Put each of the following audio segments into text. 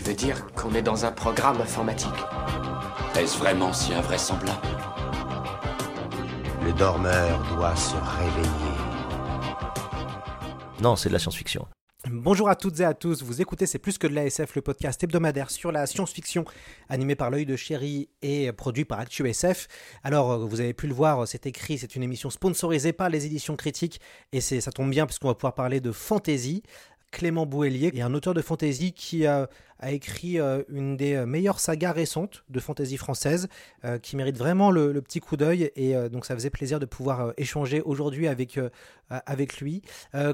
Tu veux dire qu'on est dans un programme informatique Est-ce vraiment si invraisemblable Le dormeur doit se réveiller. Non, c'est de la science-fiction. Bonjour à toutes et à tous, vous écoutez C'est plus que de l'ASF, le podcast hebdomadaire sur la science-fiction, animé par l'œil de chéri et produit par ActuSF. Alors, vous avez pu le voir, c'est écrit, c'est une émission sponsorisée par les éditions critiques, et ça tombe bien puisqu'on va pouvoir parler de fantasy. Clément Bouellier est un auteur de fantasy qui a, écrit euh, une des euh, meilleures sagas récentes de fantasy française, euh, qui mérite vraiment le, petit coup d'œil. Et donc ça faisait plaisir de pouvoir échanger aujourd'hui avec, avec lui.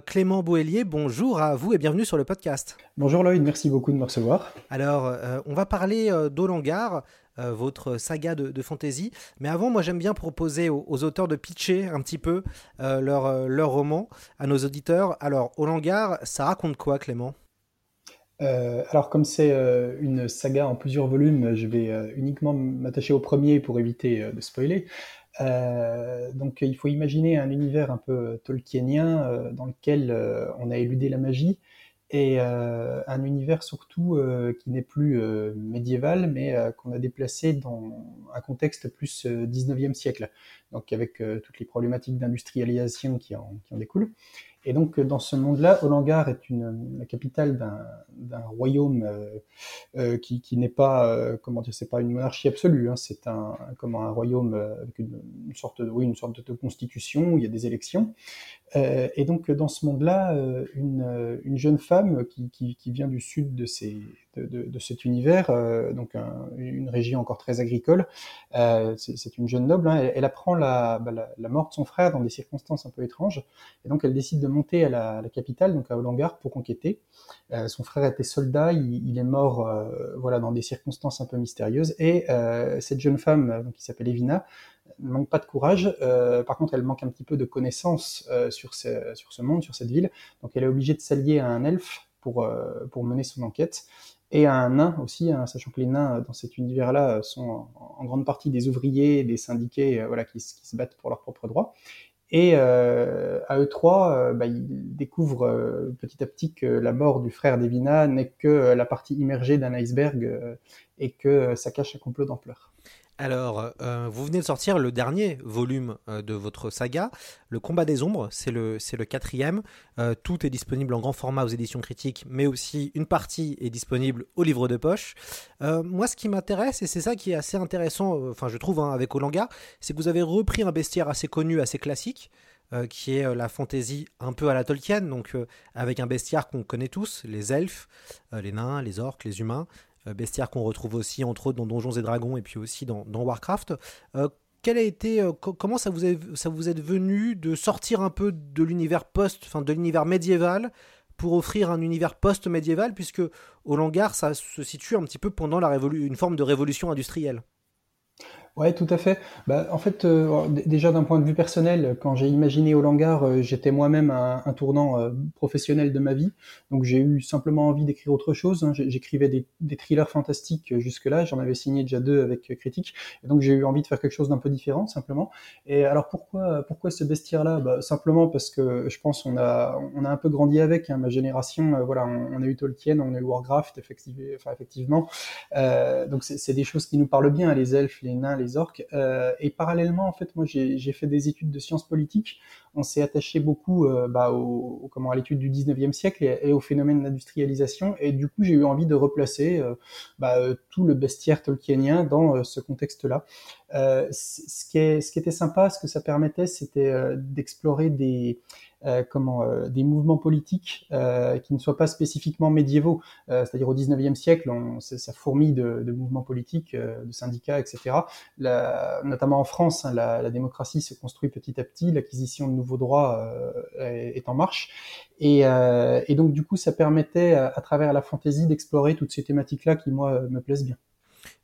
Clément Bouellier, bonjour à vous et bienvenue sur le podcast. Bonjour Lloyd, merci beaucoup de me recevoir. Alors, on va parler d'Olangar. Euh, votre saga de, fantasy. Mais avant, moi j'aime bien proposer aux, auteurs de pitcher un petit peu euh, euh, leur roman à nos auditeurs. Alors, Au Langar, ça raconte quoi, Clément? Alors comme c'est une saga en plusieurs volumes, je vais uniquement m'attacher au premier pour éviter de spoiler. donc il faut imaginer un univers un peu tolkienien dans lequel on a éludé la magie et euh, un univers surtout euh, qui n'est plus euh, médiéval, mais qu'on a déplacé dans un contexte plus 19e siècle, donc avec toutes les problématiques d'industrialisation qui en, découlent. Et donc, dans ce monde-là, Olangar est une, la capitale d'un royaume qui, qui n'est pas, comment dire, c'est pas une monarchie absolue. Hein, c'est un, comment, un royaume avec une, sorte, de, une sorte de constitution où il y a des élections. Euh, et donc, dans ce monde-là, une, une, jeune femme qui, vient du sud de, cet univers, donc un, une région encore très agricole, c'est une jeune noble. Hein, elle, apprend la, bah, la, mort de son frère dans des circonstances un peu étranges, et donc elle décide de monter à la, capitale, donc à Olangar, pour enquêter. Euh, son frère était soldat, il, est mort, euh, voilà, dans des circonstances un peu mystérieuses. Et euh, cette jeune femme, donc, qui s'appelle Evina, ne manque pas de courage. Euh, par contre, elle manque un petit peu de connaissances euh, sur, ce, sur ce monde, sur cette ville. Donc, elle est obligée de s'allier à un elfe pour, pour mener son enquête et à un nain aussi, hein, sachant que les nains dans cet univers-là sont en, grande partie des ouvriers, des syndiqués, voilà, qui, se battent pour leurs propres droits. Et euh, à eux trois, euh, bah, ils découvrent euh, petit à petit que la mort du frère d'Evina n'est que la partie immergée d'un iceberg et que ça cache un complot d'ampleur. Alors, euh, vous venez de sortir le dernier volume euh, de votre saga, Le Combat des Ombres, c'est le, c'est le quatrième. Euh, tout est disponible en grand format aux éditions critiques, mais aussi une partie est disponible au livre de poche. Moi, ce qui m'intéresse, et c'est ça qui est assez intéressant, enfin je trouve hein, avec Olanga, c'est que vous avez repris un bestiaire assez connu, assez classique, qui est la fantaisie un peu à la Tolkien, donc avec un bestiaire qu'on connaît tous, les elfes, les nains, les orques, les humains, bestiaire qu'on retrouve aussi entre autres dans Donjons et Dragons et puis aussi dans, Warcraft. Euh, quel a été, euh, comment ça vous, est, ça vous venu de sortir un peu de l'univers post, enfin de l'univers médiéval pour offrir un univers post-médiéval, puisque au Langar, ça se situe un petit peu pendant la une forme de révolution industrielle? Ouais, tout à fait. Bah, en fait, euh, déjà d'un point de vue personnel, quand j'ai imaginé au Langar, euh, j'étais moi-même un, tournant euh, professionnel de ma vie. Donc j'ai eu simplement envie d'écrire autre chose. Hein. J'écrivais des, thrillers fantastiques jusque-là. J'en avais signé déjà deux avec Critique. Et donc j'ai eu envie de faire quelque chose d'un peu différent, simplement. Et alors pourquoi, pourquoi ce bestiaire-là? Bah, Simplement parce que je pense on a, on a un peu grandi avec. Hein, ma génération, voilà, on, a eu Tolkien, on a eu Warcraft, effectivement. Effectivement. donc c'est des choses qui nous parlent bien, les elfes, les nains, les orques. Euh, et parallèlement, en fait, moi, j'ai fait des études de sciences politiques. On s'est attaché beaucoup euh, bah, comment, à l'étude du 19e siècle et, au phénomène d'industrialisation. Et du coup, j'ai eu envie de replacer euh, bah, tout le bestiaire tolkienien dans ce contexte-là. ce, ce qui était sympa, ce que ça permettait, c'était d'explorer des comment euh, des mouvements politiques euh, qui ne soient pas spécifiquement médiévaux, c'est-à-dire au 19e siècle, on, ça fourmille de, de, mouvements politiques, de syndicats, etc. La, notamment en France, hein, la, la, démocratie se construit petit à petit, l'acquisition de nouveau droit est, est, en marche. Et, et, donc du coup, ça permettait à, à travers la fantaisie d'explorer toutes ces thématiques-là qui moi me plaisent bien.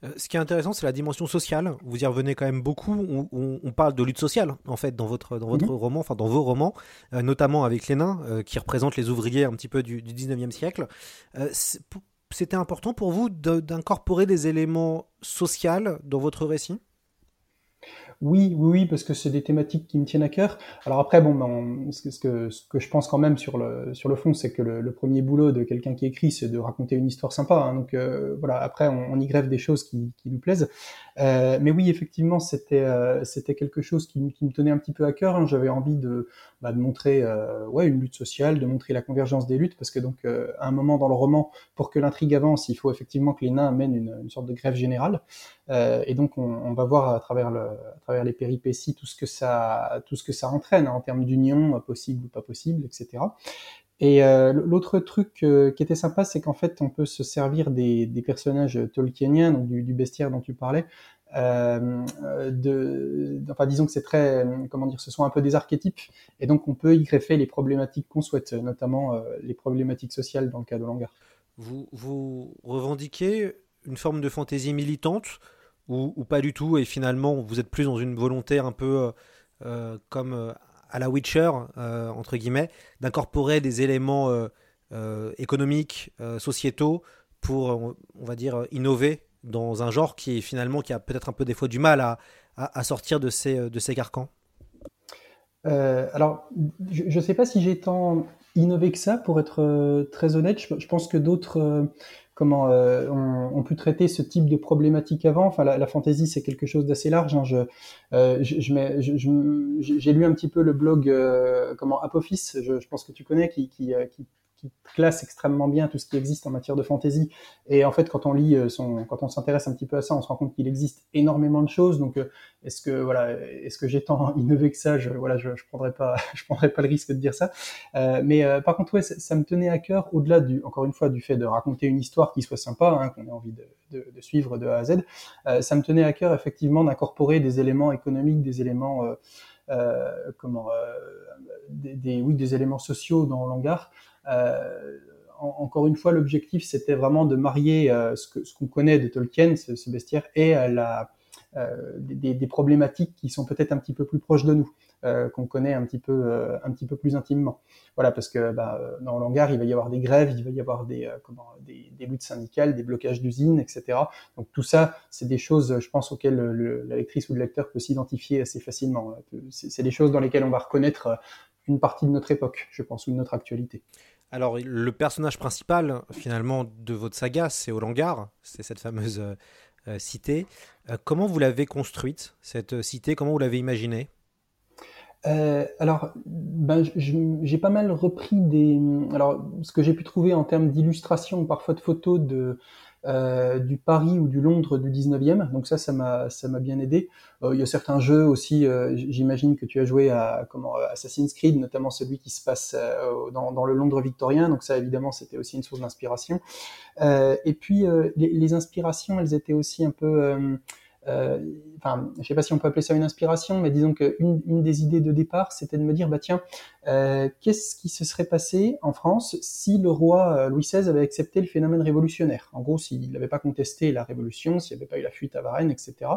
Euh, ce qui est intéressant, c'est la dimension sociale. Vous y revenez quand même beaucoup. On, parle de lutte sociale, en fait, dans votre, dans votre mhm. roman, enfin dans vos romans, euh, notamment avec les nains, euh, qui représentent les ouvriers un petit peu du, du 19e siècle. C'était important pour vous d'incorporer des éléments sociaux dans votre récit? Oui, oui, oui, parce que c'est des thématiques qui me tiennent à cœur. Alors après, bon, ben, ce, que, ce, que, je pense quand même sur le, sur le fond, c'est que le, premier boulot de quelqu'un qui écrit, c'est de raconter une histoire sympa. Hein. donc euh, voilà, après, on, y grève des choses qui, qui nous plaisent. Euh, mais oui, effectivement, c'était euh, c'était quelque chose qui, qui, me tenait un petit peu à cœur. Hein. J'avais envie de, bah, de montrer euh, ouais, une lutte sociale, de montrer la convergence des luttes, parce que donc à un moment dans le roman, pour que l'intrigue avance, il faut effectivement que les nains amènent une, une sorte de grève générale. Et donc on, va voir à travers, les péripéties tout ce que ça, entraîne hein, en termes d'union possible ou pas possible, etc. Et euh, l'autre truc euh, qui était sympa, c'est qu'en fait, on peut se servir des, personnages tolkieniens, donc du, bestiaire dont tu parlais. Euh, de, enfin, disons que c'est très, comment dire, ce sont un peu des archétypes, et donc on peut y greffer les problématiques qu'on souhaite, notamment euh, les problématiques sociales dans le cas de Langar. Vous, vous revendiquez une forme de fantaisie militante ou, ou, pas du tout, et finalement vous êtes plus dans une volonté un peu comme à la Witcher, euh, entre guillemets, d'incorporer des éléments euh, euh, économiques, sociétaux, pour, on va dire, innover dans un genre qui finalement qui a peut-être un peu des fois du mal à, à, sortir de ces, de ces carcans Alors, je ne sais pas si j'ai tant innové que ça, pour être très honnête. Je, pense que d'autres comment euh, on, peut traiter ce type de problématique avant. Enfin, la, la fantaisie, c'est quelque chose d'assez large. Hein. Je, euh, je, j'ai lu un petit peu le blog euh, comment Apophis, je, je, pense que tu connais, qui, qui, euh, qui classe extrêmement bien tout ce qui existe en matière de fantasy. Et en fait, quand on lit euh, son, quand on s'intéresse un petit peu à ça, on se rend compte qu'il existe énormément de choses. Donc, euh, est-ce que voilà, est-ce que j'ai tant innové que ça? Je voilà, je, prendrais pas, je prendrais pas le risque de dire ça. Euh, mais par contre, ouais, ça, me tenait à cœur, au-delà du, encore une fois, du fait de raconter une histoire qui soit sympa, hein, qu'on ait envie de, suivre de A à Z. Ça me tenait à cœur effectivement d'incorporer des éléments économiques, des éléments comment, des, des, oui, des éléments sociaux dans l'hangar. Euh, encore une fois, l'objectif, c'était vraiment de marier euh, ce qu'on ce connaît de Tolkien, ce, ce bestiaire, et euh, la, des, des, problématiques qui sont peut-être un petit peu plus proches de nous, qu'on connaît un petit peu, un petit peu plus intimement. Voilà, parce que bah, dans l'hangar, il va y avoir des grèves, il va y avoir des, comment, des, des luttes syndicales, des blocages d'usines, etc. Donc tout ça, c'est des choses, je pense, auxquelles le, la lectrice ou le lecteur peut s'identifier assez facilement. C'est des choses dans lesquelles on va reconnaître une partie de notre époque, je pense, ou de notre actualité. Alors, le personnage principal, finalement, de votre saga, c'est Olangar, c'est cette fameuse euh, euh, cité. Euh, comment vous l'avez construite, cette cité? Comment vous l'avez imaginée? Alors, ben, j'ai pas mal repris des. Alors, ce que j'ai pu trouver en termes d'illustration, parfois de photos de euh, du Paris ou du Londres du 19e. Donc ça, ça m'a ça m'a bien aidé. Euh, il y a certains jeux aussi. Euh, j'imagine que tu as joué à comment Assassin's Creed, notamment celui qui se passe euh, dans, dans, le Londres victorien. Donc ça, évidemment, c'était aussi une source d'inspiration. et puis les, les, inspirations, elles étaient aussi un peu euh, enfin, je sais pas si on peut appeler ça une inspiration, mais disons qu'une une des idées de départ, c'était de me dire, bah tiens, euh, qu'est-ce qui se serait passé en France si le roi euh, Louis XVI avait accepté le phénomène révolutionnaire? En gros, s'il n'avait pas contesté la révolution, s'il n'y avait pas eu la fuite à Varennes, etc.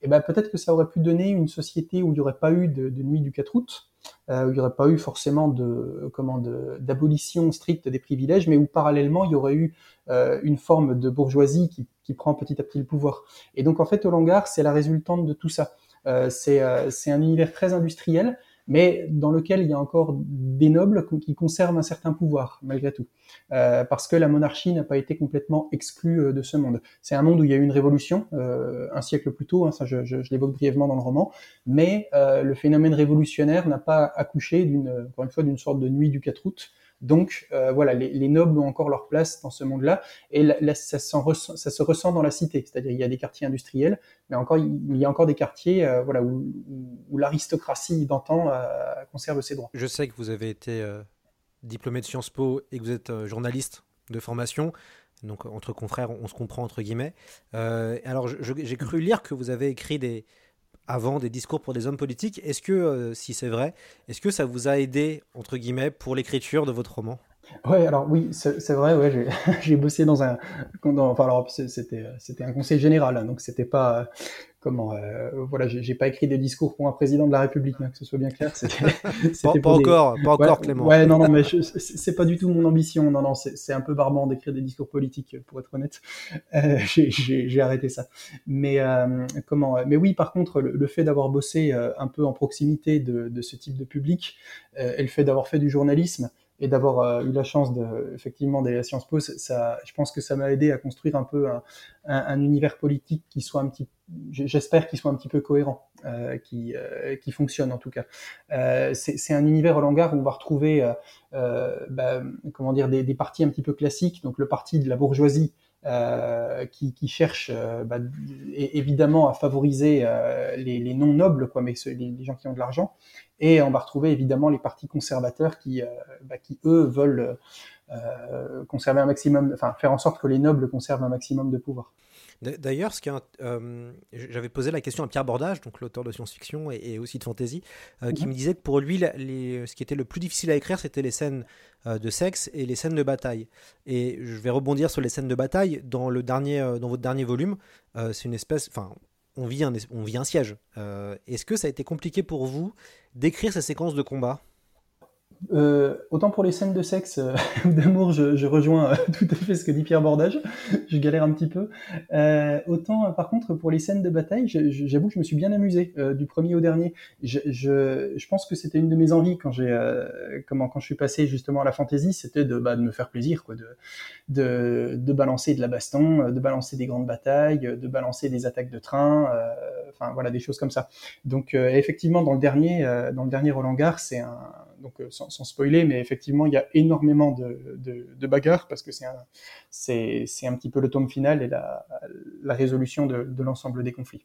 Et eh ben peut-être que ça aurait pu donner une société où il n'y aurait pas eu de, nuit du 4 août, euh, où il n'y aurait pas eu forcément de comment d'abolition stricte des privilèges, mais où parallèlement il y aurait eu euh, une forme de bourgeoisie qui, qui, prend petit à petit le pouvoir. Et donc en fait, Olangar, c'est la résultante de tout ça. Euh, c'est un univers très industriel, mais dans lequel il y a encore des nobles qui conservent un certain pouvoir, malgré tout. Euh, parce que la monarchie n'a pas été complètement exclue euh, de ce monde. C'est un monde où il y a eu une révolution, euh, un siècle plus tôt, hein, ça je, je, je l'évoque brièvement dans le roman, mais le phénomène révolutionnaire n'a pas accouché, d'une, encore une fois, d'une sorte de nuit du 4 août, donc euh, voilà, les, les, nobles ont encore leur place dans ce monde-là, et ça, ressent, ça, se ressent dans la cité, c'est-à-dire il y a des quartiers industriels, mais encore il y a encore des quartiers euh, voilà où, l'aristocratie d'antan euh, conserve ses droits. Je sais que vous avez été diplômé de Sciences Po et que vous êtes journaliste de formation. Donc entre confrères, on se comprend entre guillemets. alors j'ai cru lire que vous avez écrit des, avant des discours pour des hommes politiques. Est-ce que, si c'est vrai, est-ce que ça vous a aidé, entre guillemets, pour l'écriture de votre roman? Ouais, alors oui, c'est vrai, ouais, j'ai bossé dans un, dans, enfin alors c'était c'était un conseil général, hein, donc c'était pas comment, euh, voilà, j'ai pas écrit des discours pour un président de la République, hein, que ce soit bien clair. pas, pas encore, pas encore, Clément. Ouais, non, non, mais c'est pas du tout mon ambition, non, non, c'est un peu barbant d'écrire des discours politiques, pour être honnête. Euh, j'ai arrêté ça. Mais euh, comment, mais oui, par contre, le, fait d'avoir bossé euh, un peu en proximité de, de, ce type de public euh, et le fait d'avoir fait du journalisme et d'avoir euh, eu la chance de, effectivement d'aller à Sciences Po, ça, je pense que ça m'a aidé à construire un peu un, un, un, univers politique qui soit un petit, j'espère qu'il soit un petit peu cohérent, euh, qui, euh, qui fonctionne en tout cas. C'est un univers au langage où on va retrouver, bah, comment dire, des partis un petit peu classiques, donc le parti de la bourgeoisie euh, qui, qui, cherche euh, bah, évidemment à favoriser euh, les, les, non nobles, quoi, mais les, les, gens qui ont de l'argent. Et on va retrouver évidemment les partis conservateurs qui, bah, qui eux veulent conserver un maximum, enfin faire en sorte que les nobles conservent un maximum de pouvoir. D'ailleurs, ce qui euh, j'avais posé la question à Pierre Bordage, donc l'auteur de science-fiction et, et, aussi de fantasy, euh, qui -hmm. me disait que pour lui, les, ce qui était le plus difficile à écrire, c'était les scènes euh, de sexe et les scènes de bataille. Et je vais rebondir sur les scènes de bataille. Dans, le dernier, dans votre dernier volume, c'est une espèce. Enfin, on vit un, on vit un siège. Est-ce que ça a été compliqué pour vous d'écrire ces séquences de combat? Euh, autant pour les scènes de sexe euh, ou d'amour, je, je, rejoins euh, tout à fait ce que dit Pierre Bordage. je galère un petit peu. Euh, autant, par contre, pour les scènes de bataille, j'avoue que je me suis bien amusé du premier au dernier. Je, je, je pense que c'était une de mes envies quand j'ai, comment, quand je suis passé justement à la fantasy, c'était de, bah, de me faire plaisir, quoi, de, de, de balancer de la baston, de balancer des grandes batailles, de balancer des attaques de train, enfin voilà, des choses comme ça. Donc effectivement, dans le dernier, dans le dernier Roland Gare, c'est un donc sans, sans, spoiler, mais effectivement, il y a énormément de, bagarres parce que c'est un, un petit peu le tome final et la, la résolution de, l'ensemble des conflits.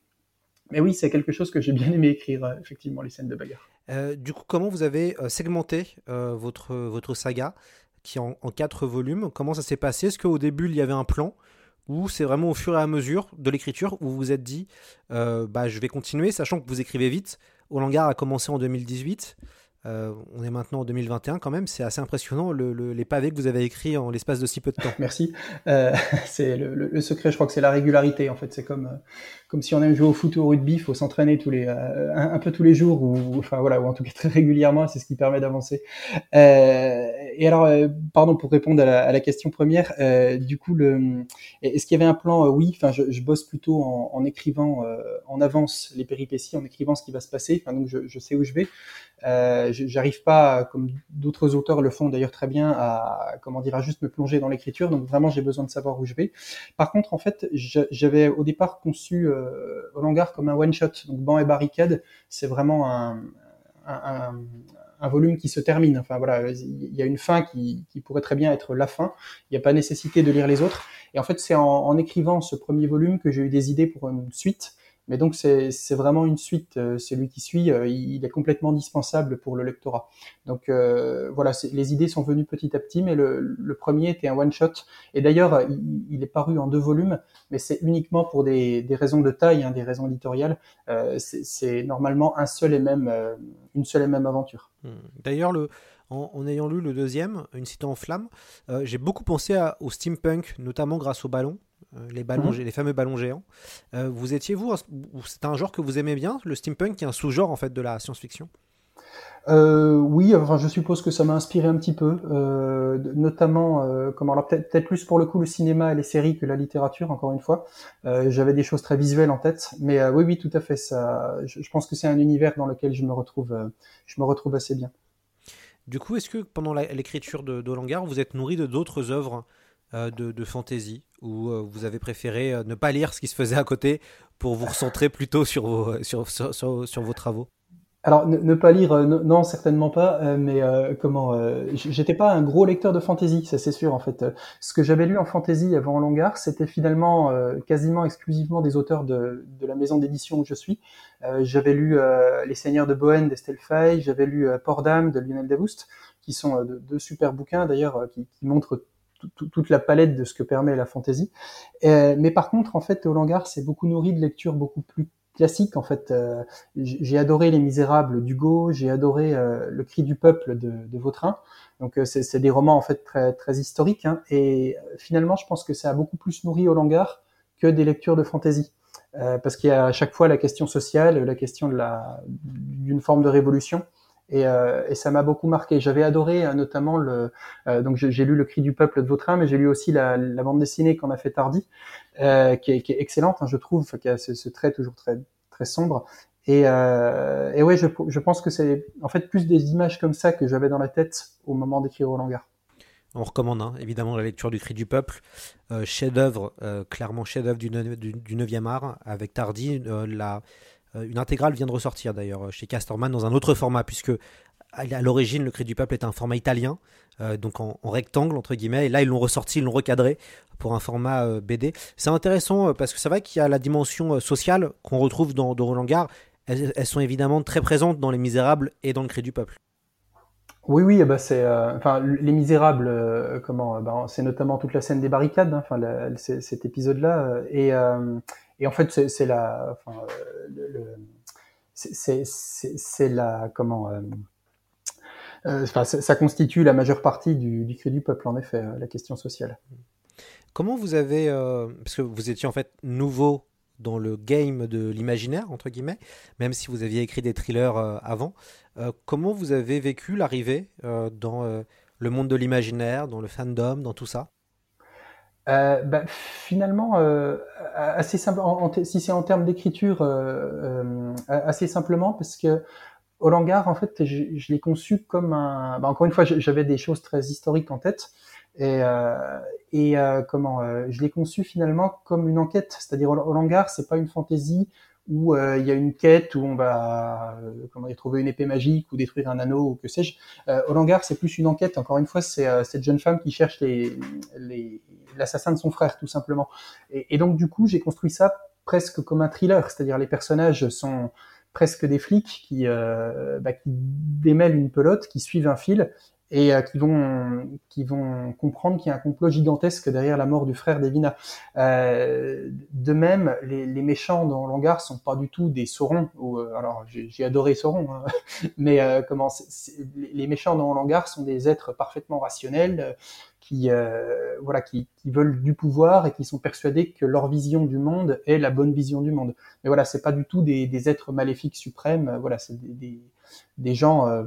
Mais oui, c'est quelque chose que j'ai bien aimé écrire, effectivement, les scènes de bagarre. Euh, du coup, comment vous avez segmenté euh, votre, votre saga qui est en, en quatre volumes? Comment ça s'est passé? Est-ce qu'au début, il y avait un plan? Ou c'est vraiment au fur et à mesure de l'écriture où vous vous êtes dit euh, bah, je vais continuer, sachant que vous écrivez vite. Olangar a commencé en 2018. Euh, on est maintenant en 2021 quand même, c'est assez impressionnant le, le, les pavés que vous avez écrits en l'espace de si peu de temps. Merci. Euh, c'est le, secret, je crois que c'est la régularité en fait. C'est comme comme si on aime jouer au foot ou au rugby, il faut s'entraîner tous les un, un, peu tous les jours ou enfin voilà ou en tout cas très régulièrement, c'est ce qui permet d'avancer. Euh, et alors pardon pour répondre à la, question première, du coup est-ce qu'il y avait un plan Oui, enfin je, bosse plutôt en, écrivant en avance les péripéties, en écrivant ce qui va se passer. Donc je, sais où je vais. Euh, j'arrive pas, comme d'autres auteurs le font d'ailleurs très bien, à comment dire, à juste me plonger dans l'écriture. Donc vraiment, j'ai besoin de savoir où je vais. Par contre, en fait, j'avais au départ conçu euh, Olangar comme un one shot. Donc banc et barricade, c'est vraiment un, volume qui se termine. Enfin voilà, il y a une fin qui, pourrait très bien être la fin. Il n'y a pas nécessité de lire les autres. Et en fait, c'est en, écrivant ce premier volume que j'ai eu des idées pour une suite. Mais donc c'est vraiment une suite. Euh, celui qui suit, euh, il est complètement dispensable pour le lectorat. Donc euh, voilà, les idées sont venues petit à petit, mais le, premier était un one shot. Et d'ailleurs, il, est paru en deux volumes, mais c'est uniquement pour des, raisons de taille, hein, des raisons éditoriales. C'est normalement un seul et même, une seule et même aventure. Hmm. D'ailleurs, le en, ayant lu le deuxième, Une cité en flammes, euh, j'ai beaucoup pensé au steampunk, notamment grâce au ballon. Euh, les, ballons, mmh. les fameux ballons géants. Euh, vous étiez, vous, c'est un genre que vous aimez bien, le steampunk, qui est un sous-genre en fait de la science-fiction? Euh, oui, enfin, je suppose que ça m'a inspiré un petit peu, euh, notamment, euh, comment alors peut-être peut plus pour le coup le cinéma et les séries que la littérature, encore une fois. J'avais des choses très visuelles en tête, mais oui, oui, tout à fait. Ça, je, je pense que c'est un univers dans lequel je me retrouve, je me retrouve assez bien. Du coup, est-ce que pendant l'écriture de, de Langar, vous êtes nourri de d'autres œuvres? De, de, fantasy ou euh, vous avez préféré euh, ne pas lire ce qui se faisait à côté pour vous recentrer plutôt sur vos, sur, sur, vos travaux alors ne, pas lire, euh, non certainement pas, euh, mais euh, comment J'étais pas un gros lecteur de fantasy, ça c'est sûr en fait. Ce que j'avais lu en fantasy avant Longar, c'était finalement quasiment exclusivement des auteurs de, de la maison d'édition où je suis. j'avais lu Les Seigneurs de Bohème d'Estelle Fay, j'avais lu Port d'âme de Lionel Davoust, qui sont deux super bouquins d'ailleurs qui montrent toute la palette de ce que permet la fantaisie. Euh, mais par contre, en fait, Théo Langard s'est beaucoup nourri de lectures beaucoup plus classique en fait. j'ai adoré Les Misérables d'Hugo, j'ai adoré Le Cri du peuple de, Vautrin. Donc c'est des romans en fait très très historiques. Hein, et finalement, je pense que ça a beaucoup plus nourri au Langard que des lectures de fantasy. Euh, parce qu'il y a à chaque fois la question sociale, la question de la d'une forme de révolution. Et, euh, et ça m'a beaucoup marqué. J'avais adoré euh, notamment le. Euh, donc j'ai lu Le Cri du peuple de Vautrin, mais j'ai lu aussi la, bande dessinée qu'on a fait Tardy, qui, est, excellente, hein, je trouve, qui a ce, trait toujours très très sombre. Et, et ouais, je, pense que c'est en fait plus des images comme ça que j'avais dans la tête au moment d'écrire Roland Garros. On recommande hein, évidemment la lecture du Cri du Peuple, chef-d'œuvre, clairement chef-d'œuvre du, 9e art, avec Tardy. La, une intégrale vient de ressortir d'ailleurs chez Casterman dans un autre format, puisque à l'origine, le Cri du Peuple est un format italien, donc en, rectangle, entre guillemets, et là ils l'ont ressorti, ils l'ont recadré pour un format BD. C'est intéressant parce que c'est vrai qu'il y a la dimension sociale qu'on retrouve dans, dans. Elles, sont évidemment très présentes dans Les Misérables et dans le Cri du Peuple. Oui, oui, bah c'est, euh, enfin, Les Misérables, euh, comment, bah, c'est notamment toute la scène des barricades, hein, enfin, cet épisode-là, euh, et, et en fait, c'est la, c'est la, comment, enfin, ça constitue la majeure partie du, du cri du peuple, en effet, la question sociale. Comment vous avez, parce que vous étiez en fait nouveau dans le game de l'imaginaire, entre guillemets, même si vous aviez écrit des thrillers avant. Euh, comment vous avez vécu l'arrivée euh, dans euh, le monde de l'imaginaire, dans le fandom, dans tout ça? Bah, finalement, assez simple. si c'est en termes d'écriture, assez simplement, parce que Olangar, en fait, je, l'ai conçu comme un. Bah, encore une fois, j'avais des choses très historiques en tête, et, et comment Je l'ai conçu finalement comme une enquête, c'est-à-dire Olangar, c'est pas une fantaisie où euh, il y a une quête où on va euh, comment dire, trouver une épée magique ou détruire un anneau ou que sais-je. Euh, Olangar, c'est plus une enquête. Encore une fois, c'est euh, cette jeune femme qui cherche les, les, l'assassin de son frère, tout simplement. Et, donc, du coup, j'ai construit ça presque comme un thriller, c'est-à-dire les personnages sont presque des flics qui, euh, bah, qui démêlent une pelote, qui suivent un fil et euh, qui vont qui vont comprendre qu'il y a un complot gigantesque derrière la mort du frère d'Evina. Euh, de même, les, méchants dans Langar sont pas du tout des Saurons. Ou, alors j'ai adoré Sauron, hein, mais comment les méchants dans Langar sont des êtres parfaitement rationnels qui euh, voilà qui, qui, veulent du pouvoir et qui sont persuadés que leur vision du monde est la bonne vision du monde. Mais voilà, c'est pas du tout des, des êtres maléfiques suprêmes. Voilà, c'est des, des, gens, euh,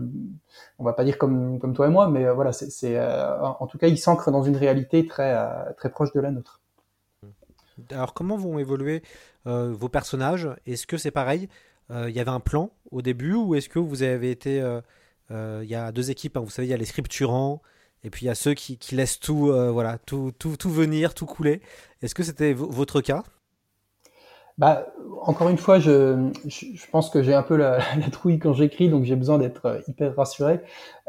on va pas dire comme comme toi et moi, mais euh, voilà, c'est euh, en tout cas ils s'ancrent dans une réalité très euh, très proche de la nôtre. Alors comment vont évoluer vos personnages? Est-ce que c'est pareil? Il y avait un plan au début ou est-ce que vous avez été il y a deux équipes, hein, vous savez, il y a les scripturants, et puis il y a ceux qui, qui laissent tout, euh, voilà, tout, tout, tout, venir, tout couler. Est-ce que c'était votre cas? Bah, encore une fois, je, je, pense que j'ai un peu la, trouille quand j'écris, donc j'ai besoin d'être euh, hyper rassuré.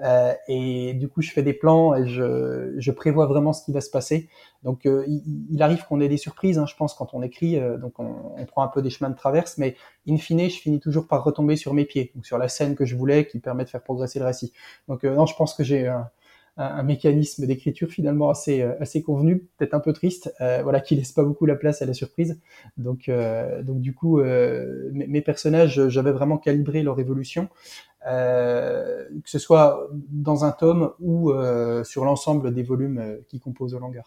Euh, et du coup, je fais des plans et je, je prévois vraiment ce qui va se passer. Donc, il, arrive qu'on ait des surprises, hein, je pense, quand on écrit. Donc, on, prend un peu des chemins de traverse, mais in fine, je finis toujours par retomber sur mes pieds, donc sur la scène que je voulais, qui permet de faire progresser le récit. Donc, non, je pense que j'ai un, mécanisme d'écriture finalement assez euh, assez convenu, peut-être un peu triste, euh, voilà, qui laisse pas beaucoup la place à la surprise. Donc euh, donc du coup, euh, mes, personnages, j'avais vraiment calibré leur évolution, que ce soit dans un tome ou sur l'ensemble des volumes qui composent le Langar.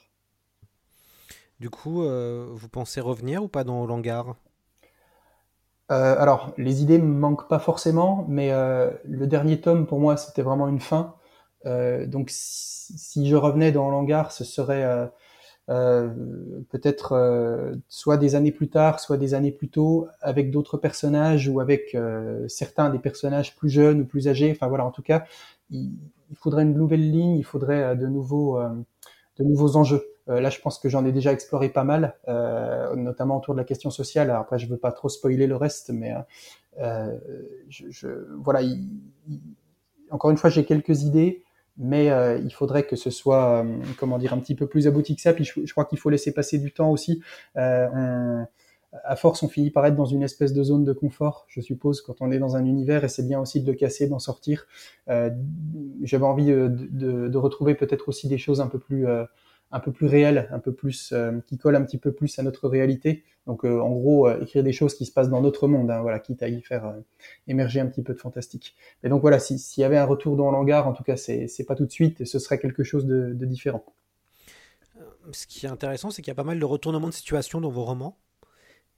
Du coup, vous pensez revenir ou pas dans Langar alors, les idées me manquent pas forcément, mais le dernier tome, pour moi, c'était vraiment une fin. Euh, donc si, je revenais dans l'hangar, ce serait euh, euh, peut-être soit des années plus tard, soit des années plus tôt, avec d'autres personnages ou avec certains des personnages plus jeunes ou plus âgés. Enfin voilà, en tout cas, il, faudrait une nouvelle ligne, il faudrait de nouveaux, de nouveaux enjeux. là, je pense que j'en ai déjà exploré pas mal, notamment autour de la question sociale. Alors après, je veux pas trop spoiler le reste, mais voilà. Il, encore une fois, j'ai quelques idées mais euh, il faudrait que ce soit, euh, comment dire, un petit peu plus abouti que ça. Puis je, je crois qu'il faut laisser passer du temps aussi. Euh, on, à force, on finit par être dans une espèce de zone de confort, je suppose, quand on est dans un univers, et c'est bien aussi de le casser, d'en sortir. Euh, J'avais envie de, de, de, retrouver peut-être aussi des choses un peu plus, euh, un peu plus réel, un peu plus qui colle un petit peu plus à notre réalité. Donc en gros, écrire des choses qui se passent dans notre monde, hein, voilà, quitte à y faire émerger un petit peu de fantastique. Et donc voilà, s'il y avait un retour dans l'hangar, en tout cas, c'est pas tout de suite, ce serait quelque chose de, de différent. Ce qui est intéressant, c'est qu'il y a pas mal de retournements de situation dans vos romans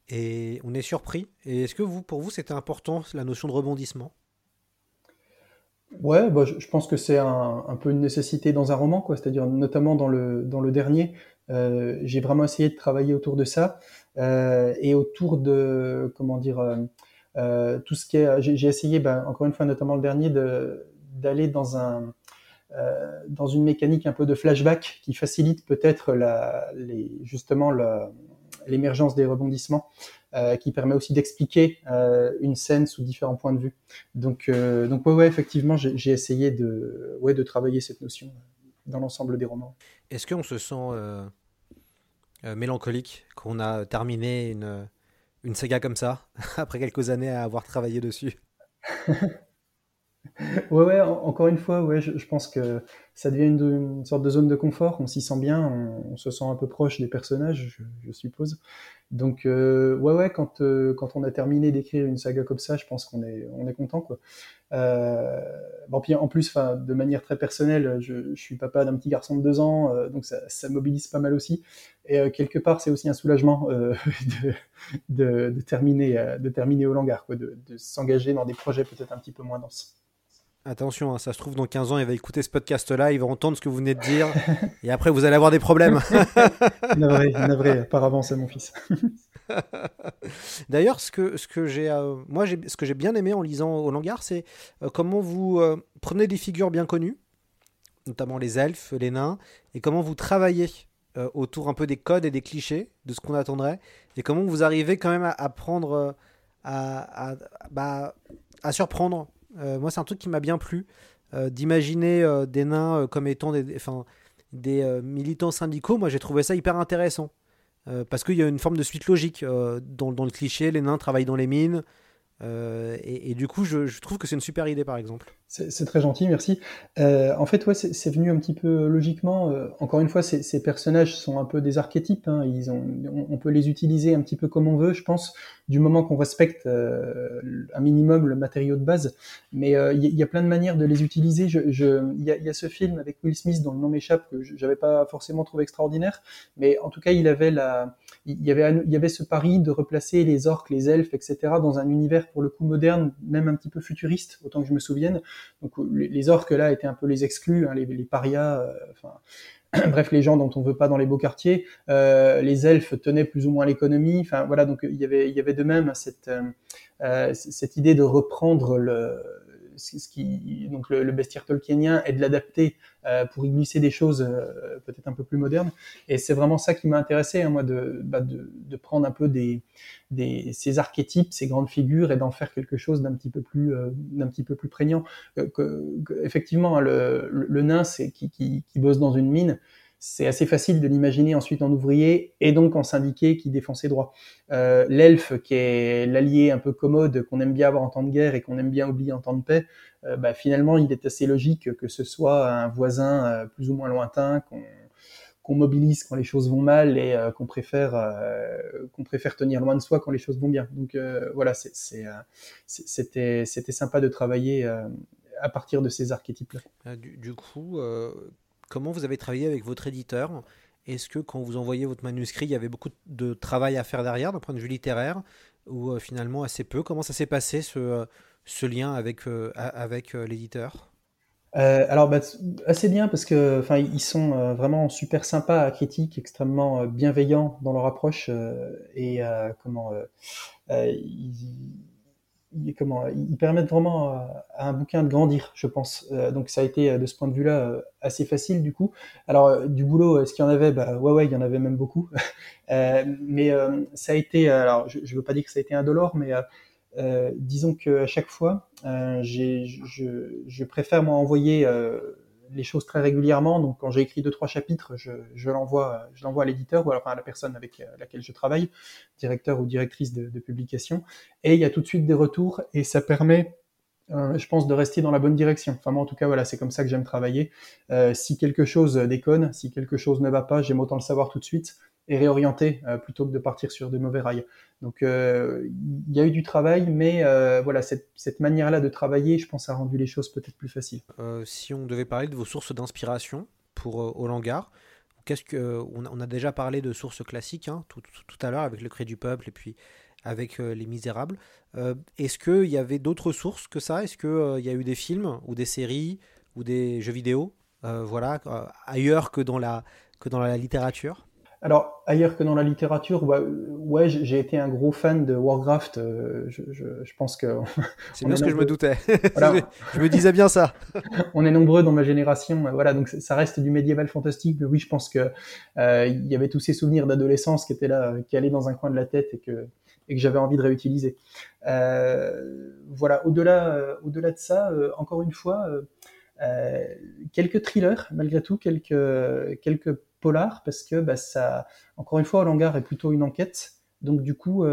et on est surpris. Et est-ce que vous, pour vous, c'était important la notion de rebondissement? Ouais, bah, je, pense que c'est un, peu une nécessité dans un roman, quoi. C'est-à-dire notamment dans le dans le dernier, euh, j'ai vraiment essayé de travailler autour de ça euh, et autour de comment dire euh, tout ce qui est. J'ai essayé, bah, encore une fois, notamment le dernier, de d'aller dans un dans une mécanique un peu de flashback qui facilite peut-être la les justement la l'émergence des rebondissements, euh, qui permet aussi d'expliquer euh, une scène sous différents points de vue. Donc, euh, donc ouais, ouais, effectivement, j'ai essayé de, ouais, de travailler cette notion dans l'ensemble des romans. Est-ce qu'on se sent mélancolique qu'on a terminé une, une saga comme ça, après quelques années à avoir travaillé dessus? Ouais, ouais, encore une fois, je, pense que ça devient une, sorte de zone de confort. On s'y sent bien, on, se sent un peu proche des personnages, je, suppose. Donc, euh, ouais, ouais, quand, euh, quand on a terminé d'écrire une saga comme ça, je pense qu'on est, on est content. Euh, bon, en plus, de manière très personnelle, je, suis papa d'un petit garçon de deux ans, donc ça, mobilise pas mal aussi. Et quelque part, c'est aussi un soulagement de, terminer, au de, de s'engager dans des projets peut-être un petit peu moins denses. Attention, hein, ça se trouve dans 15 ans, il va écouter ce podcast-là, il va entendre ce que vous venez de dire, et après vous allez avoir des problèmes. navré, navré, par avance à mon fils. D'ailleurs, ce que, ce que j'ai, euh, moi, ce que j'ai bien aimé en lisant au Langar, c'est euh, comment vous euh, prenez des figures bien connues, notamment les elfes, les nains, et comment vous travaillez autour un peu des codes et des clichés de ce qu'on attendrait, et comment vous arrivez quand même à, prendre, à, bah, à surprendre moi, c'est un truc qui m'a bien plu, euh, d'imaginer euh, des nains comme étant des, militants syndicaux. Moi, j'ai trouvé ça hyper intéressant. parce qu'il y a une forme de suite logique dans, le cliché, les nains travaillent dans les mines, euh, et, du coup, je, trouve que c'est une super idée, par exemple. C'est très gentil, merci. Euh, en fait, ouais, c'est venu un petit peu logiquement. Euh, encore une fois, ces, personnages sont un peu des archétypes. Hein, ils ont, on, peut les utiliser un petit peu comme on veut, je pense, du moment qu'on respecte un minimum le matériau de base. Mais il y, a plein de manières de les utiliser. Il je, y, a, y, a, ce film avec Will Smith dont le nom m'échappe que j'avais pas forcément trouvé extraordinaire, mais en tout cas, il avait la, il y avait, il y avait ce pari de replacer les orques, les elfes, etc. dans un univers pour le coup moderne, même un petit peu futuriste, autant que je me souvienne. Donc les, orques là étaient un peu les exclus, hein, les, les, parias, euh, bref, les gens dont on veut pas dans les beaux quartiers, euh, les elfes tenaient plus ou moins l'économie. Enfin voilà, donc il y avait, il y avait de même cette, euh, cette idée de reprendre le, ce qui, donc le, bestiaire tolkienien est de l'adapter euh, pour y glisser des choses euh, peut-être un peu plus modernes. Et c'est vraiment ça qui m'a intéressé, hein, moi, de, bah, de, prendre un peu ces archétypes, ces grandes figures, et d'en faire quelque chose d'un petit peu plus, euh, d'un petit peu plus prégnant. Que, effectivement, hein, le, nain, c'est qui bosse dans une mine c'est assez facile de l'imaginer ensuite en ouvrier et donc en syndiqué qui défend ses droits. Euh, L'elfe, qui est l'allié un peu commode qu'on aime bien avoir en temps de guerre et qu'on aime bien oublier en temps de paix, euh, bah, finalement, il est assez logique que ce soit un voisin euh, plus ou moins lointain qu'on mobilise quand les choses vont mal et qu'on préfère tenir loin de soi quand les choses vont bien. Donc voilà, c'était sympa de travailler à partir de ces archétypes-là. Du, coup, Comment vous avez travaillé avec votre éditeur? Est-ce que quand vous envoyez votre manuscrit, il y avait beaucoup de travail à faire derrière d'un point de vue littéraire ou euh, finalement assez peu? Comment ça s'est passé ce, euh, lien avec, euh, l'éditeur? Alors bah, assez bien parce que enfin ils sont vraiment super sympas, critiques, extrêmement bienveillants dans leur approche et comment comment, ils permettent vraiment à, un bouquin de grandir, je pense. Euh, donc ça a été euh, de ce point de vue-là euh, assez facile du coup. Alors du boulot, est-ce qu'il y en avait? Bah ouais ouais, il y en avait même beaucoup. mais ça a été, alors je, je veux pas dire que ça a été indolore, mais disons que à chaque fois, je, je, préfère moi envoyer les choses très régulièrement. Donc, quand j'ai écrit deux trois chapitres, je, l'envoie, à l'éditeur ou alors à la personne avec euh, laquelle je travaille, directeur ou directrice de, de, publication, et il y a tout de suite des retours et ça permet euh, je pense de rester dans la bonne direction. Enfin, moi, en tout cas, voilà, c'est comme ça que j'aime travailler. Euh, si quelque chose déconne, si quelque chose ne va pas, j'aime autant le savoir tout de suite et réorienter euh, plutôt que de partir sur de mauvais rails. Donc, il y a eu du travail, mais voilà, cette, cette manière-là de travailler, je pense, a rendu les choses peut-être plus faciles. si on devait parler de vos sources d'inspiration pour Hollangar, qu'est-ce que on a, déjà parlé de sources classiques hein, tout, tout, tout, à l'heure avec le Cri du peuple et puis avec euh, Les Misérables. Euh, est-ce qu'il y avait d'autres sources que ça? Est-ce qu'il euh, y a eu des films ou des séries ou des jeux vidéo voilà, ailleurs que dans la, que dans la littérature? Alors, ailleurs que dans la littérature, bah, ouais, j'ai été un gros fan de Warcraft. je, je, pense que. C'est bien ce que je me doutais. je me disais bien ça. on est nombreux dans ma génération. Voilà, donc ça reste du médiéval fantastique. Mais oui, je pense que il y avait tous ces souvenirs d'adolescence qui étaient là, qui allaient dans un coin de la tête et que et que j'avais envie de réutiliser. Euh, voilà, au-delà, euh, au-delà de ça, euh, encore une fois, quelques thrillers, malgré tout, quelques, quelques polars, parce que bah, ça, encore une fois, Langar est plutôt une enquête. Donc du coup,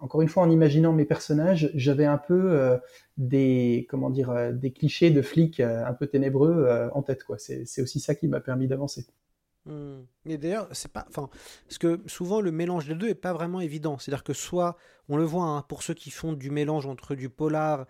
encore une fois, en imaginant mes personnages, j'avais un peu des, comment dire, des clichés de flics un peu ténébreux en tête. Quoi. C'est, aussi ça qui m'a permis d'avancer. Hmm. Mais d'ailleurs, c'est pas. Enfin, parce que souvent le mélange des deux est pas vraiment évident. C'est-à-dire que soit, on le voit, hein, pour ceux qui font du mélange entre du polar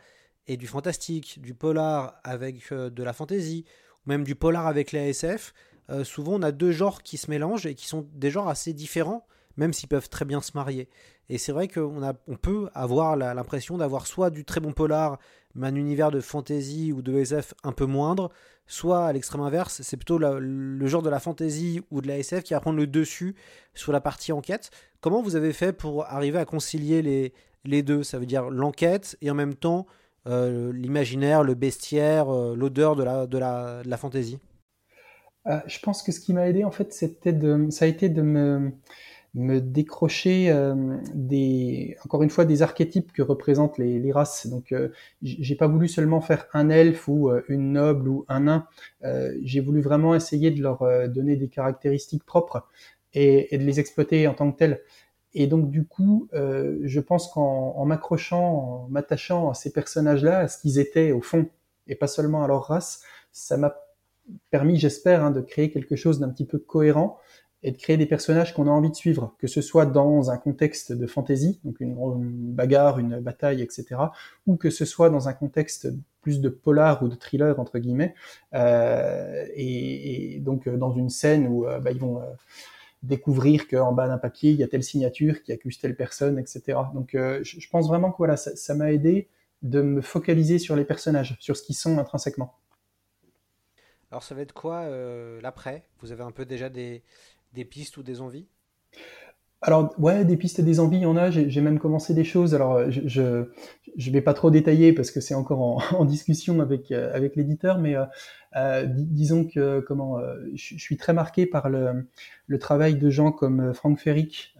et du fantastique, du polar avec euh, de la fantasy, ou même du polar avec la SF, euh, souvent on a deux genres qui se mélangent et qui sont des genres assez différents, même s'ils peuvent très bien se marier. Et c'est vrai qu'on on peut avoir l'impression d'avoir soit du très bon polar, mais un univers de fantasy ou de SF un peu moindre, soit à l'extrême inverse, c'est plutôt le genre de la fantasy ou de la SF qui va prendre le dessus sur la partie enquête. Comment vous avez fait pour arriver à concilier les, les deux? Ça veut dire l'enquête et en même temps euh, l'imaginaire, le bestiaire, euh, l'odeur de la, de la, fantasy euh, Je pense que ce qui m'a aidé, en fait, c'était de, ça a été de me me décrocher des, encore une fois, des archétypes que représentent les, races. Donc, j'ai pas voulu seulement faire un elfe ou une noble ou un nain. J'ai voulu vraiment essayer de leur donner des caractéristiques propres et, et, de les exploiter en tant que telles. Et donc, du coup, je pense qu'en m'accrochant, en m'attachant à ces personnages-là, à ce qu'ils étaient au fond, et pas seulement à leur race, ça m'a permis, j'espère, hein, de créer quelque chose d'un petit peu cohérent et de créer des personnages qu'on a envie de suivre, que ce soit dans un contexte de fantasy, donc une, bagarre, une bataille, etc., ou que ce soit dans un contexte plus de polar ou de thriller entre guillemets, euh, et, et, donc euh, dans une scène où euh, bah, ils vont euh, découvrir qu'en bas d'un papier il y a telle signature qui accuse telle personne, etc. Donc je, je, pense vraiment que voilà, ça m'a aidé de me focaliser sur les personnages, sur ce qu'ils sont intrinsèquement. Alors ça va être quoi l'après? Vous avez un peu déjà des pistes ou des envies? Alors ouais, des pistes et des envies, il y en a. J'ai même commencé des choses. Alors je je, je vais pas trop détailler parce que c'est encore en, discussion avec euh, avec l'éditeur, mais euh, euh disons que comment euh, je, suis très marqué par le travail de gens comme Frank Ferrick,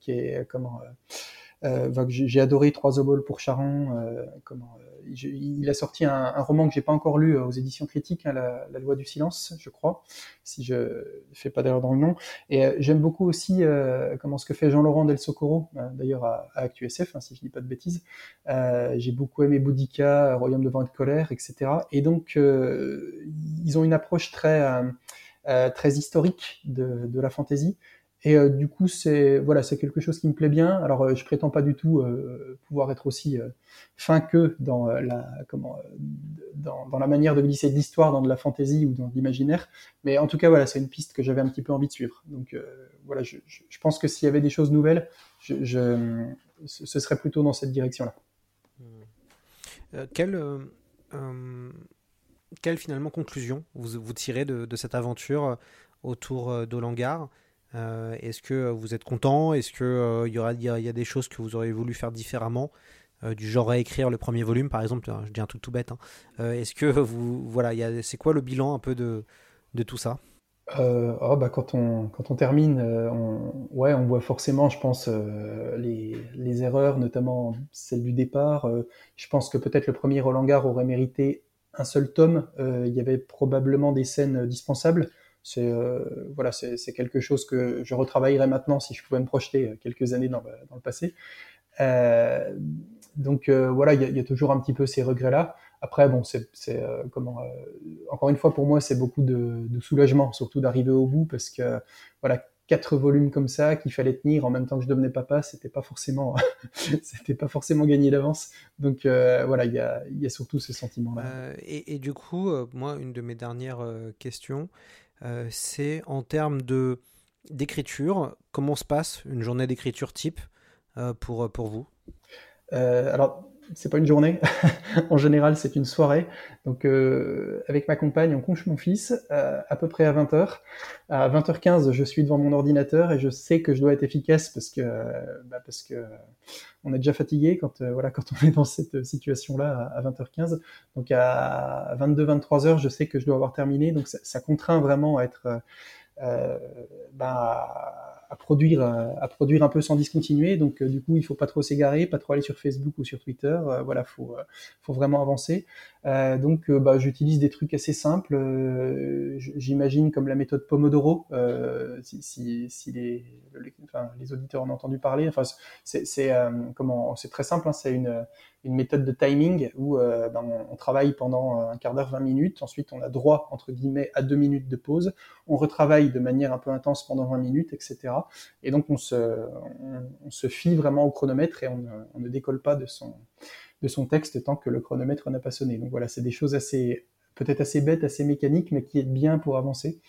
qui est comment j'ai adoré Trois oboles pour Charon. comment il a sorti un, roman que j'ai pas encore lu euh, aux éditions critiques, hein, la, loi du silence, je crois, si je fais pas d'erreur dans le nom. Et euh, j'aime beaucoup aussi euh, comment ce que fait Jean-Laurent Del Socorro, euh, d'ailleurs à, à ActuSF, hein, si je dis pas de bêtises. Euh, j'ai beaucoup aimé Boudica, Royaume de vent et de colère, etc. Et donc ils ont une approche très très historique de, de la fantaisie. Et euh, du coup, c'est voilà, c'est quelque chose qui me plaît bien. Alors, euh, je prétends pas du tout euh, pouvoir être aussi euh, fin que dans la comment dans, la manière de glisser de l'histoire dans de la fantaisie ou dans l'imaginaire. Mais en tout cas, voilà, c'est une piste que j'avais un petit peu envie de suivre. Donc voilà, je, pense que s'il y avait des choses nouvelles, je, ce serait plutôt dans cette direction-là. Euh, quelle, quelle finalement conclusion vous, vous tirez de, de cette aventure autour d'Olangar? Euh, Est-ce que vous êtes content? Est-ce qu'il euh, y, a, y a des choses que vous auriez voulu faire différemment? Euh, du genre réécrire le premier volume par exemple je dis un truc tout bête hein. Euh, est-ce que vous voilà c'est quoi le bilan un peu de, de tout ça? Euh, oh bah quand on quand on termine, on, ouais, on voit forcément, je pense, euh, les, les erreurs, notamment celle du départ. Euh, je pense que peut-être le premier Roland Gare aurait mérité un seul tome. il y avait probablement des scènes dispensables. C'est euh, voilà, c'est quelque chose que je retravaillerais maintenant si je pouvais me projeter quelques années dans le, dans le passé. Euh, donc voilà, il y, a toujours un petit peu ces regrets-là. Après, bon, c'est comment encore une fois pour moi, c'est beaucoup de, soulagement, surtout d'arriver au bout, parce que voilà, quatre volumes comme ça qu'il fallait tenir en même temps que je devenais papa, c'était pas forcément, c'était pas forcément gagné d'avance. Donc euh, voilà, il y a, y a, surtout ce sentiment-là. Euh, et, du coup, euh, moi, une de mes dernières questions, c'est en termes de d'écriture, comment se passe une journée d'écriture type pour pour vous? Alors c'est pas une journée. en général, c'est une soirée. Donc, euh, avec ma compagne, on couche mon fils euh, à peu près à 20h. À 20h15, je suis devant mon ordinateur et je sais que je dois être efficace parce que, bah parce que on est déjà fatigué quand, euh, voilà, quand on est dans cette situation-là à 20h15. Donc, à 22-23h, je sais que je dois avoir terminé. Donc, ça, ça contraint vraiment à être, euh, bah, à produire, euh, à produire un peu sans discontinuer. Donc, euh, du coup, il faut pas trop s'égarer, pas trop aller sur Facebook ou sur Twitter. Euh, voilà, faut, faut vraiment avancer. Donc, bah, j'utilise des trucs assez simples. J'imagine comme la méthode Pomodoro, si, si, si les, enfin, les, auditeurs en ont entendu parler. Enfin, c'est comment, c'est très simple. Hein, c'est une une méthode de timing où euh, ben, on, travaille pendant euh, un quart d'heure, 20 minutes. Ensuite, on a droit, entre guillemets, à deux minutes de pause. On retravaille de manière un peu intense pendant 20 minutes, etc. Et donc, on se, on, se fie vraiment au chronomètre et on, ne décolle pas de son, de son texte tant que le chronomètre n'a pas sonné. Donc voilà, c'est des choses assez, peut-être assez bêtes, assez mécaniques, mais qui est bien pour avancer.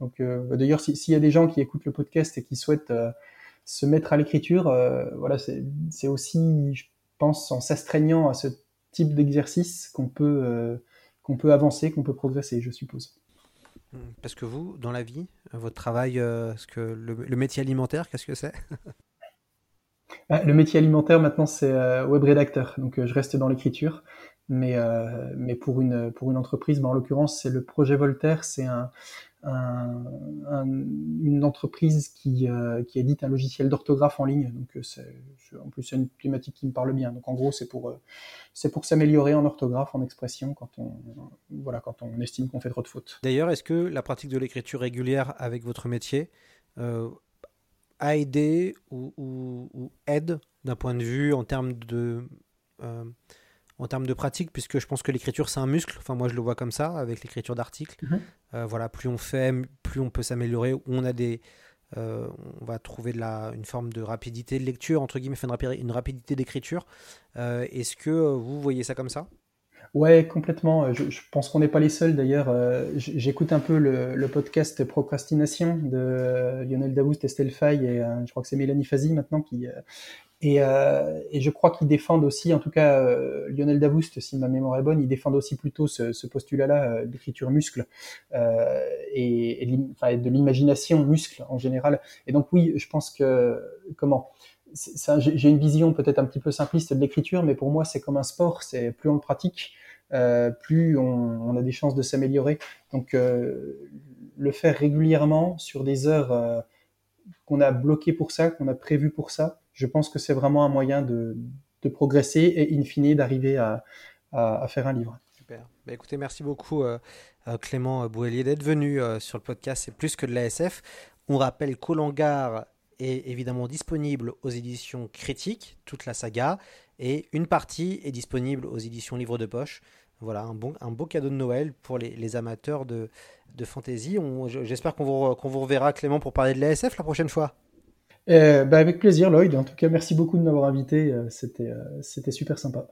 Donc, euh, d'ailleurs, s'il y a des gens qui écoutent le podcast et qui souhaitent euh, se mettre à l'écriture, euh, voilà, c'est aussi, pense, en s'astreignant à ce type d'exercice qu'on peut, peut avancer, qu'on peut progresser, je suppose. Parce que vous, dans la vie, votre travail, ce que le, métier alimentaire, qu'est-ce que c'est? Le métier alimentaire, maintenant, c'est euh, web rédacteur. Donc, je reste dans l'écriture. Mais, mais pour, une, pour une entreprise, ben, en l'occurrence, c'est le projet Voltaire. C'est un, un, une entreprise qui, euh, qui, édite un logiciel d'orthographe en ligne. Donc, euh, en plus, c'est une thématique qui me parle bien. Donc, en gros, c'est pour, euh, c'est pour s'améliorer en orthographe, en expression, quand on, voilà, quand on estime qu'on fait trop de fautes. D'ailleurs, est-ce que la pratique de l'écriture régulière avec votre métier a aidé ou, ou, ou aide d'un point de vue en termes de en termes de pratique, puisque je pense que l'écriture c'est un muscle. Enfin, moi je le vois comme ça avec l'écriture d'articles. Mhm. Euh, voilà, plus on fait, plus on peut s'améliorer. On a des, euh, on va trouver de la, une forme de rapidité de lecture entre guillemets, une, rapidité d'écriture. Euh, est-ce que vous voyez ça comme ça? Ouais, complètement. Je, pense qu'on n'est pas les seuls d'ailleurs. J'écoute un peu le, podcast Procrastination de Lionel Daboust, Estelle Faye et je crois que c'est Mélanie Fazi maintenant qui, et, euh, je crois qu'ils défendent aussi, en tout cas euh, Lionel Davoust, si ma mémoire est bonne, ils défendent aussi plutôt ce, postulat-là euh, d'écriture muscle euh, et, et, de l'imagination muscle en général. Et donc oui, je pense que comment j'ai une vision peut-être un petit peu simpliste de l'écriture, mais pour moi c'est comme un sport, c'est plus on le pratique, euh, plus on, a des chances de s'améliorer. Donc euh, le faire régulièrement sur des heures qu'on a bloquées pour ça, qu'on a prévues pour ça, je pense que c'est vraiment un moyen de, progresser et in fine d'arriver à, faire un livre. Super. Bah, écoutez, merci beaucoup euh, euh Clément Bouelier d'être venu euh, sur le podcast C'est plus que de l'ASF. On rappelle qu'Olangar est évidemment disponible aux éditions critiques, toute la saga, et une partie est disponible aux éditions livres de poche. Voilà, un, bon, un beau cadeau de Noël pour les, les amateurs de, de fantasy. J'espère qu'on vous, vous reverra, Clément, pour parler de l'ASF la prochaine fois. Euh, avec plaisir, Lloyd. En tout cas, merci beaucoup de m'avoir invité. Euh, euh, c'était super sympa.